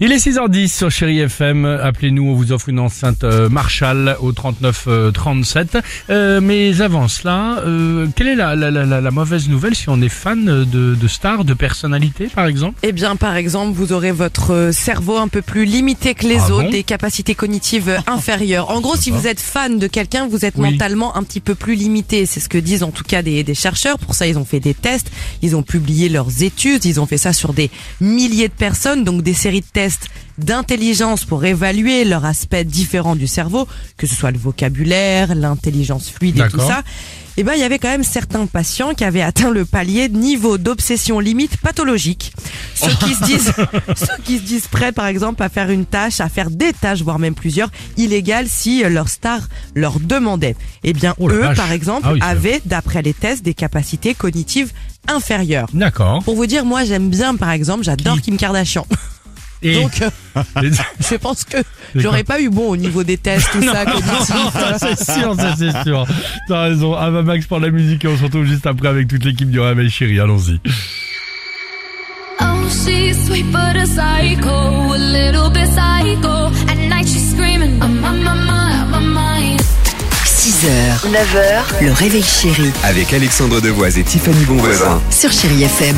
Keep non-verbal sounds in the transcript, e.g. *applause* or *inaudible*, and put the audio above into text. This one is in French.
Il est 6h10 sur Chéri FM. Appelez-nous, on vous offre une enceinte euh, Marshall au 39 euh, 37. Euh, mais avant cela, euh, quelle est la, la, la, la- mauvaise nouvelle si on est fan de, de stars, de personnalités par exemple? Eh bien, par exemple, vous aurez votre euh, cerveau un peu plus limité que les Ah autres, bon? des capacités cognitives *laughs* inférieures. En gros, si vous êtes fan de quelqu'un, vous êtes Oui. mentalement un petit peu plus limité. C'est ce que disent en tout cas des, des chercheurs. Pour ça, ils ont fait des tests, ils ont publié leurs études, ils ont fait ça sur des milliers de personnes, donc des séries de tests d'intelligence pour évaluer leur aspect différent du cerveau, que ce soit le vocabulaire, l'intelligence fluide et tout ça. Eh ben, il y avait quand même certains patients qui avaient atteint le palier de niveau d'obsession limite pathologique. Ceux qui se disent, *laughs* ceux qui se disent prêts, par exemple, à faire une tâche, à faire des tâches, voire même plusieurs, illégales si euh, leur star leur demandait. Eh bien, Oh eux, vache. par exemple, Ah oui, avaient, d'après les tests, des capacités cognitives inférieures. D'accord. Pour vous dire, moi, j'aime bien, par exemple, j'adore Kim Kardashian. Et Donc, euh, *laughs* je pense que j'aurais pas eu bon au niveau des tests, tout ça, cognitif. ça c'est sûr, ça c'est sûr. T'as raison. Ava Max pour la musique et on se retrouve juste après avec toute l'équipe du Réveil Chéri. Allons-y. Oh, she's sweet but a psycho, a little bit psycho. At night she's screaming, I'm on my mind, my mind. 6h, 9h, le réveil chéri Avec Alexandre Devoise et Tiffany Bonvoisin. sur Chérie FM.